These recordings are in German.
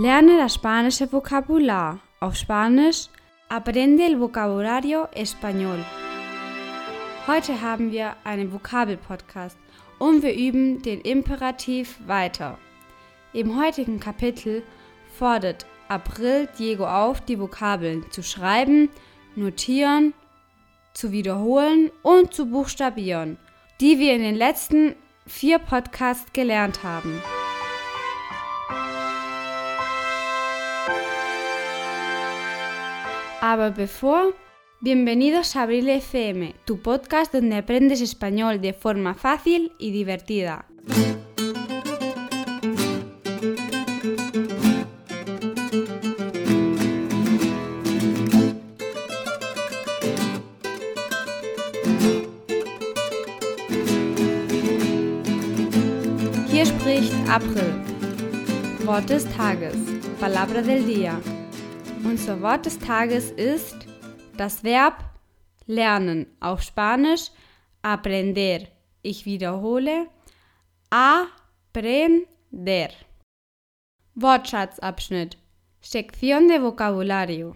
Lerne das spanische Vokabular. Auf Spanisch aprende el vocabulario español. Heute haben wir einen Vokabel-Podcast und wir üben den Imperativ weiter. Im heutigen Kapitel fordert April Diego auf, die Vokabeln zu schreiben, notieren, zu wiederholen und zu buchstabieren, die wir in den letzten vier Podcasts gelernt haben. Aber bienvenidos a Abril FM, tu podcast donde aprendes español de forma fácil y divertida. Hier spricht April. Wort des Tages. Palabra del día. Unser Wort des Tages ist das Verb lernen. Auf Spanisch aprender. Ich wiederhole. Aprender. Wortschatzabschnitt. Sección de vocabulario.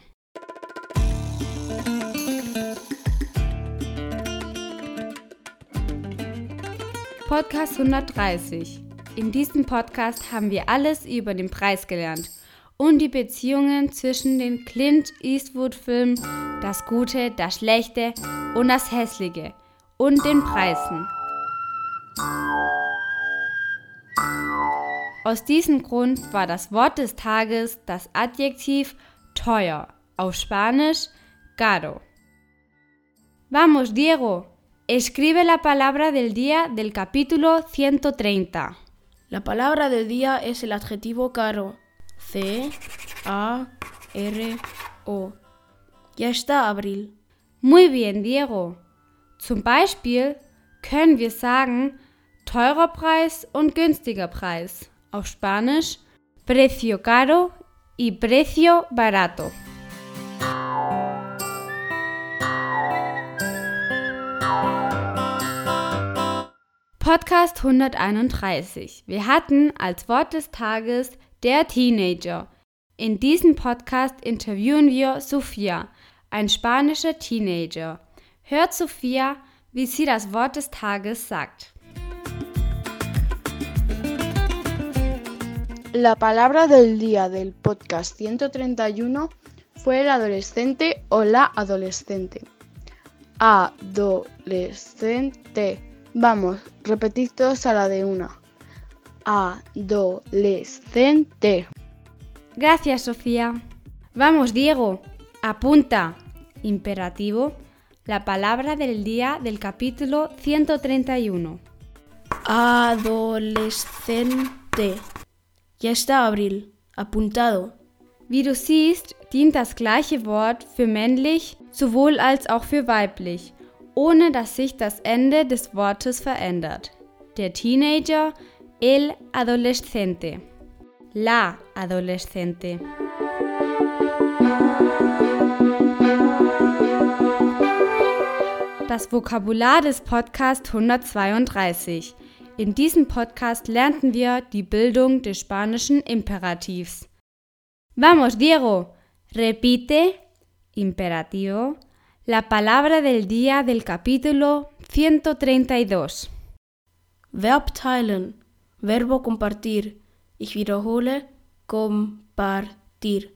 Podcast 130. In diesem Podcast haben wir alles über den Preis gelernt und die Beziehungen zwischen den Clint Eastwood-Filmen Das Gute, das Schlechte und das Hässliche und den Preisen. Aus diesem Grund war das Wort des Tages das Adjektiv teuer, auf Spanisch caro. Vamos, Diego, escribe la palabra del día del capítulo 130. La palabra del día es el adjetivo caro. C A R O. Ya está, Abril. Muy bien, Diego. Zum Beispiel können wir sagen teurer Preis und günstiger Preis. Auf Spanisch precio caro y precio barato. Podcast 131. Wir hatten als Wort des Tages der Teenager. In diesem Podcast interviewen wir Sofia, ein spanischer Teenager. Hört Sofia, wie sie das Wort des Tages sagt. La palabra del día del podcast 131 fue el adolescente o la adolescente. Adolescente. Vamos, repetid todos a la de una. Adolescente. Gracias, Sofía. Vamos, Diego. Apunta. Imperativo. La palabra del día del capítulo 131. Adolescente. Ya está, Abril. Apuntado. Wie du siehst, dient das gleiche Wort für männlich sowohl als auch für weiblich, ohne dass sich das Ende des Wortes verändert. Der Teenager, el adolescente. La adolescente. Das Vokabular des Podcast 132. In diesem Podcast lernten wir die Bildung des spanischen Imperativs. Vamos, Diego. Repite, imperativo, la palabra del día del capítulo 132. Verb teilen. Verbo compartir. Ich wiederhole. Compartir.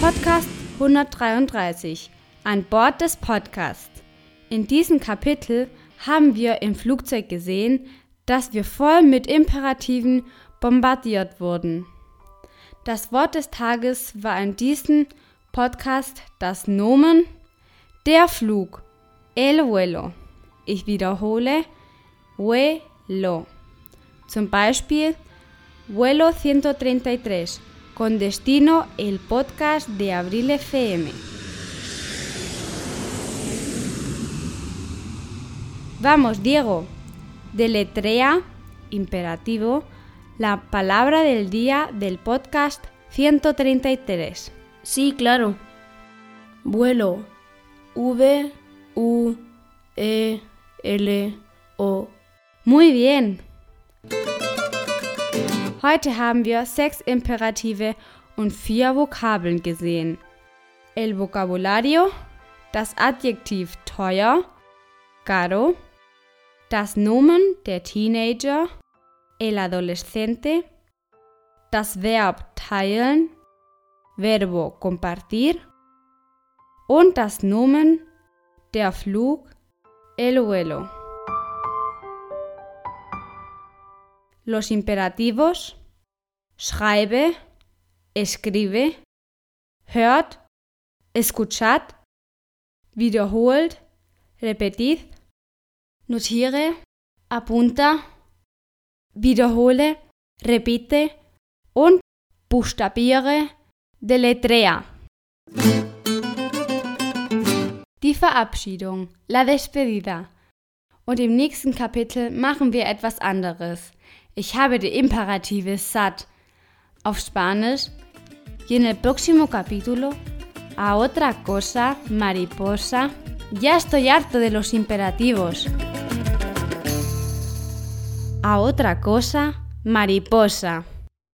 Podcast 133. An Bord des Podcasts. In diesem Kapitel haben wir im Flugzeug gesehen, dass wir voll mit Imperativen bombardiert wurden. Das Wort des Tages war in diesem Podcast das Nomen, der Flug, el vuelo. Ich wiederhole, vuelo. Zum Beispiel, vuelo 133, con destino el podcast de Abril FM. Vamos, Diego. Deletrea, imperativo, la palabra del día del podcast 133. Sí, claro. Vuelo. V U E L O. Muy bien. Heute haben wir sechs Imperative und vier Vokabeln gesehen. El vocabulario, das Adjektiv teuer, caro, das Nomen der Teenager, el adolescente, das Verb teilen, verbo compartir und das Nomen der Flug, el. Los imperativos schreibe, escribe, hört, escuchad, wiederholt, repetid, notiere, apunta, wiederhole, repite und buchstabiere, deletrea. Die Verabschiedung, la despedida. Und im nächsten Kapitel machen wir etwas anderes. Ich habe die Imperative satt. Auf Spanisch. Y en el próximo capítulo, a otra cosa, mariposa. Ya estoy harto de los imperativos. A otra cosa, mariposa.